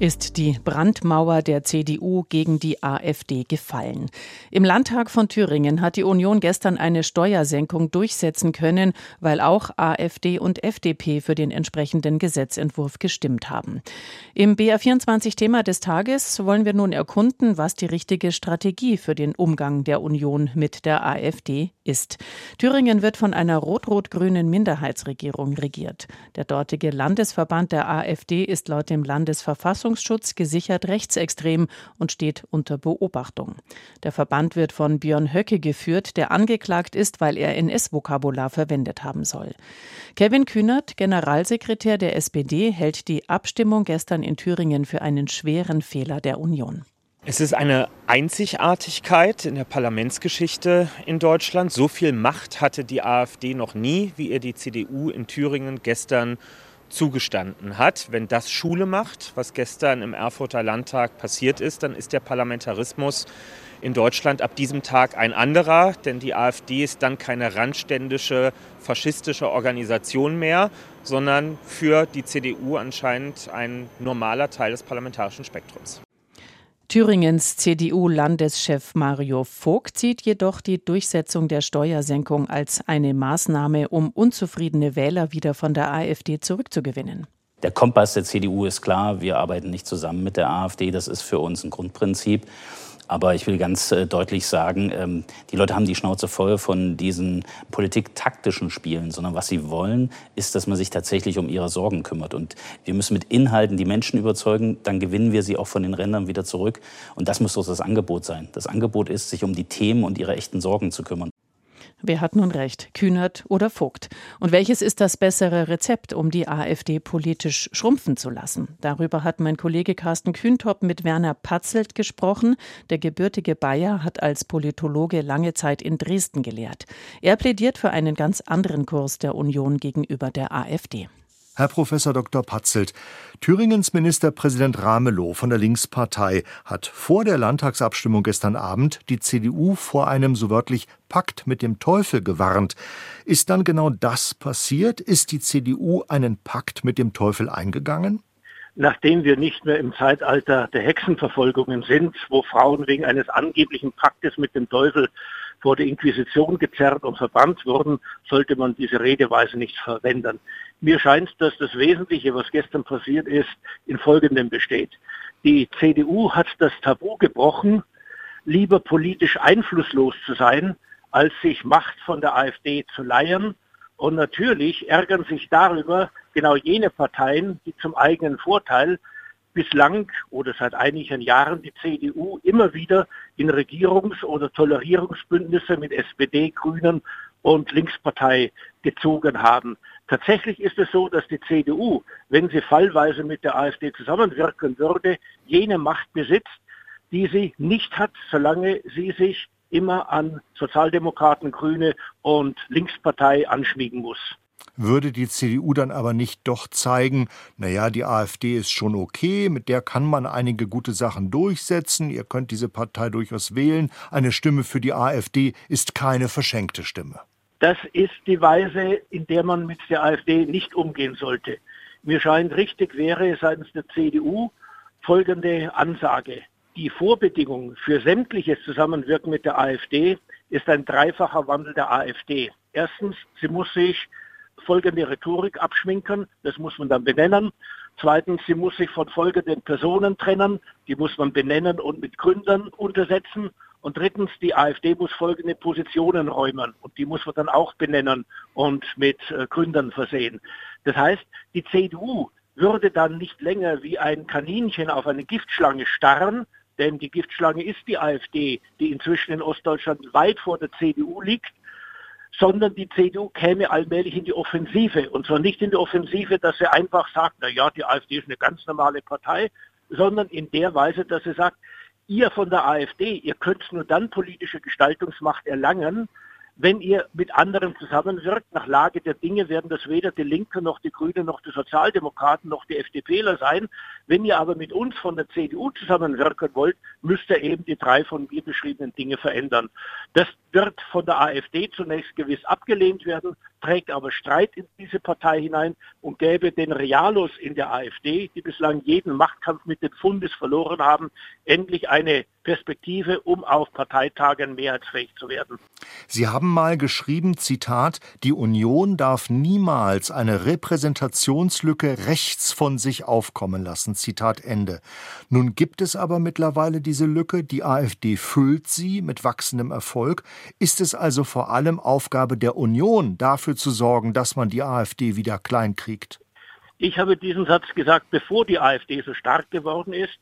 ist die Brandmauer der CDU gegen die AfD gefallen. Im Landtag von Thüringen hat die Union gestern eine Steuersenkung durchsetzen können, weil auch AfD und FDP für den entsprechenden Gesetzentwurf gestimmt haben. Im BR24-Thema des Tages wollen wir nun erkunden, was die richtige Strategie für den Umgang der Union mit der AfD ist. Thüringen wird von einer rot-rot-grünen Minderheitsregierung regiert. Der dortige Landesverband der AfD ist laut dem Landesverfassungsgericht Verfassungsschutz gesichert rechtsextrem und steht unter Beobachtung. Der Verband wird von Björn Höcke geführt, der angeklagt ist, weil er NS-Vokabular verwendet haben soll. Kevin Kühnert, Generalsekretär der SPD, hält die Abstimmung gestern in Thüringen für einen schweren Fehler der Union. Es ist eine Einzigartigkeit in der Parlamentsgeschichte in Deutschland. So viel Macht hatte die AfD noch nie, wie ihr die CDU in Thüringen gestern zugestanden hat. Wenn das Schule macht, was gestern im Erfurter Landtag passiert ist, dann ist der Parlamentarismus in Deutschland ab diesem Tag ein anderer, denn die AfD ist dann keine randständische faschistische Organisation mehr, sondern für die CDU anscheinend ein normaler Teil des parlamentarischen Spektrums. Thüringens CDU-Landeschef Mario Vogt sieht jedoch die Durchsetzung der Steuersenkung als eine Maßnahme, um unzufriedene Wähler wieder von der AfD zurückzugewinnen. Der Kompass der CDU ist klar, wir arbeiten nicht zusammen mit der AfD, das ist für uns ein Grundprinzip. Aber ich will ganz äh, deutlich sagen, ähm, die Leute haben die Schnauze voll von diesen politiktaktischen Spielen, sondern was sie wollen, ist, dass man sich tatsächlich um ihre Sorgen kümmert. Und wir müssen mit Inhalten die Menschen überzeugen, dann gewinnen wir sie auch von den Rändern wieder zurück. Und das muss doch das Angebot sein. Das Angebot ist, sich um die Themen und ihre echten Sorgen zu kümmern. Wer hat nun recht, Kühnert oder Vogt? Und welches ist das bessere Rezept, um die AfD politisch schrumpfen zu lassen? Darüber hat mein Kollege Carsten Kühntop mit Werner Patzelt gesprochen. Der gebürtige Bayer hat als Politologe lange Zeit in Dresden gelehrt. Er plädiert für einen ganz anderen Kurs der Union gegenüber der AfD. Herr Professor Dr. Patzelt, Thüringens Ministerpräsident Ramelow von der Linkspartei hat vor der Landtagsabstimmung gestern Abend die CDU vor einem so wörtlich Pakt mit dem Teufel gewarnt. Ist dann genau das passiert? Ist die CDU einen Pakt mit dem Teufel eingegangen? Nachdem wir nicht mehr im Zeitalter der Hexenverfolgungen sind, wo Frauen wegen eines angeblichen Paktes mit dem Teufel vor der Inquisition gezerrt und verbannt wurden, sollte man diese Redeweise nicht verwenden. Mir scheint, dass das Wesentliche, was gestern passiert ist, in Folgendem besteht. Die CDU hat das Tabu gebrochen, lieber politisch einflusslos zu sein, als sich Macht von der AfD zu leiern. Und natürlich ärgern sich darüber genau jene Parteien, die zum eigenen Vorteil bislang oder seit einigen Jahren die CDU immer wieder in Regierungs- oder Tolerierungsbündnisse mit SPD, Grünen und Linkspartei gezogen haben. Tatsächlich ist es so, dass die CDU, wenn sie fallweise mit der AfD zusammenwirken würde, jene Macht besitzt, die sie nicht hat, solange sie sich immer an Sozialdemokraten, Grüne und Linkspartei anschmiegen muss. Würde die CDU dann aber nicht doch zeigen, naja, die AfD ist schon okay, mit der kann man einige gute Sachen durchsetzen, ihr könnt diese Partei durchaus wählen, eine Stimme für die AfD ist keine verschenkte Stimme. Das ist die Weise, in der man mit der AfD nicht umgehen sollte. Mir scheint richtig wäre seitens der CDU folgende Ansage. Die Vorbedingung für sämtliches Zusammenwirken mit der AfD ist ein dreifacher Wandel der AfD. Erstens, sie muss sich folgende Rhetorik abschminken, das muss man dann benennen. Zweitens, sie muss sich von folgenden Personen trennen, die muss man benennen und mit Gründern untersetzen. Und drittens, die AfD muss folgende Positionen räumen und die muss man dann auch benennen und mit äh, Gründern versehen. Das heißt, die CDU würde dann nicht länger wie ein Kaninchen auf eine Giftschlange starren, denn die Giftschlange ist die AfD, die inzwischen in Ostdeutschland weit vor der CDU liegt, sondern die CDU käme allmählich in die Offensive. Und zwar nicht in die Offensive, dass sie einfach sagt, na ja, die AfD ist eine ganz normale Partei, sondern in der Weise, dass sie sagt, ihr von der AfD, ihr könnt nur dann politische Gestaltungsmacht erlangen, wenn ihr mit anderen zusammenwirkt, nach Lage der Dinge werden das weder die Linke noch die Grünen noch die Sozialdemokraten noch die FDPler sein. Wenn ihr aber mit uns von der CDU zusammenwirken wollt, müsst ihr eben die drei von mir beschriebenen Dinge verändern. Das wird von der AfD zunächst gewiss abgelehnt werden, trägt aber Streit in diese Partei hinein und gäbe den Realos in der AfD, die bislang jeden Machtkampf mit den Fundes verloren haben, endlich eine Perspektive, um auf Parteitagen mehrheitsfähig zu werden. Sie haben mal geschrieben, Zitat, die Union darf niemals eine Repräsentationslücke rechts von sich aufkommen lassen. Zitat Ende. Nun gibt es aber mittlerweile diese Lücke, die AfD füllt sie mit wachsendem Erfolg. Ist es also vor allem Aufgabe der Union, dafür zu sorgen, dass man die AfD wieder kleinkriegt? Ich habe diesen Satz gesagt, bevor die AfD so stark geworden ist.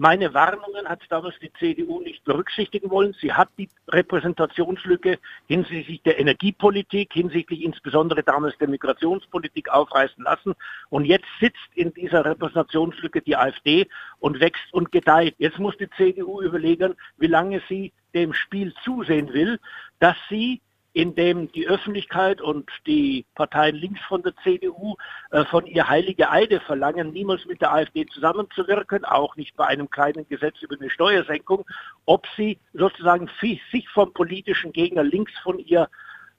Meine Warnungen hat damals die CDU nicht berücksichtigen wollen. Sie hat die Repräsentationslücke hinsichtlich der Energiepolitik, hinsichtlich insbesondere damals der Migrationspolitik aufreißen lassen. Und jetzt sitzt in dieser Repräsentationslücke die AfD und wächst und gedeiht. Jetzt muss die CDU überlegen, wie lange sie dem Spiel zusehen will, dass sie in dem die Öffentlichkeit und die Parteien links von der CDU äh, von ihr heilige Eide verlangen, niemals mit der AfD zusammenzuwirken, auch nicht bei einem kleinen Gesetz über eine Steuersenkung, ob sie sozusagen sich vom politischen Gegner links von ihr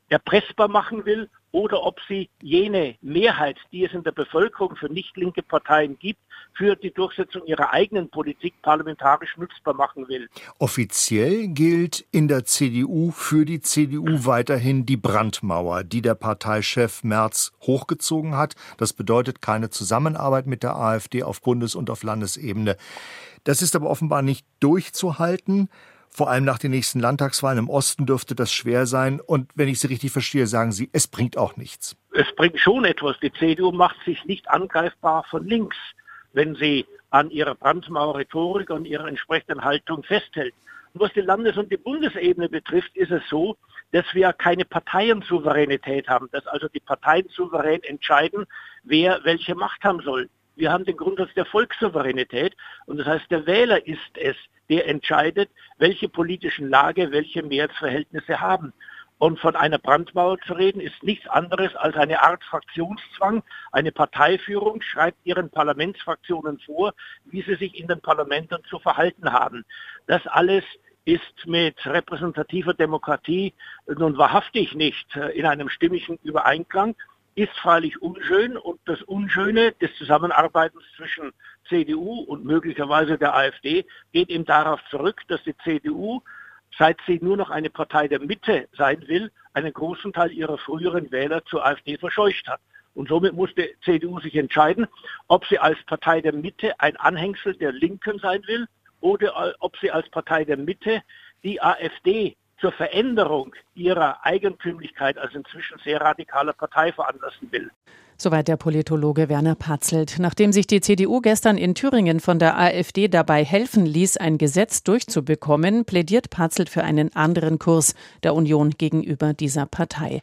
erpressbar machen will oder ob sie jene Mehrheit, die es in der Bevölkerung für nicht linke Parteien gibt, für die Durchsetzung ihrer eigenen Politik parlamentarisch nutzbar machen will. Offiziell gilt in der CDU für die CDU weiterhin die Brandmauer, die der Parteichef Merz hochgezogen hat. Das bedeutet keine Zusammenarbeit mit der AfD auf Bundes- und auf Landesebene. Das ist aber offenbar nicht durchzuhalten. Vor allem nach den nächsten Landtagswahlen im Osten dürfte das schwer sein. Und wenn ich Sie richtig verstehe, sagen Sie, es bringt auch nichts. Es bringt schon etwas. Die CDU macht sich nicht angreifbar von links, wenn sie an ihrer Brandmauer-Rhetorik und ihrer entsprechenden Haltung festhält. Und was die Landes- und die Bundesebene betrifft, ist es so, dass wir keine Parteiensouveränität haben, dass also die Parteien souverän entscheiden, wer welche Macht haben soll. Wir haben den Grundsatz der Volkssouveränität und das heißt, der Wähler ist es, der entscheidet, welche politischen Lage, welche Mehrheitsverhältnisse haben. Und von einer Brandmauer zu reden, ist nichts anderes als eine Art Fraktionszwang. Eine Parteiführung schreibt ihren Parlamentsfraktionen vor, wie sie sich in den Parlamenten zu verhalten haben. Das alles ist mit repräsentativer Demokratie nun wahrhaftig nicht in einem stimmigen Übereinklang ist freilich unschön und das Unschöne des Zusammenarbeitens zwischen CDU und möglicherweise der AfD geht eben darauf zurück, dass die CDU, seit sie nur noch eine Partei der Mitte sein will, einen großen Teil ihrer früheren Wähler zur AfD verscheucht hat. Und somit muss die CDU sich entscheiden, ob sie als Partei der Mitte ein Anhängsel der Linken sein will oder ob sie als Partei der Mitte die AfD zur Veränderung ihrer Eigentümlichkeit als inzwischen sehr radikaler Partei veranlassen will. Soweit der Politologe Werner Patzelt. Nachdem sich die CDU gestern in Thüringen von der AfD dabei helfen ließ, ein Gesetz durchzubekommen, plädiert Patzelt für einen anderen Kurs der Union gegenüber dieser Partei.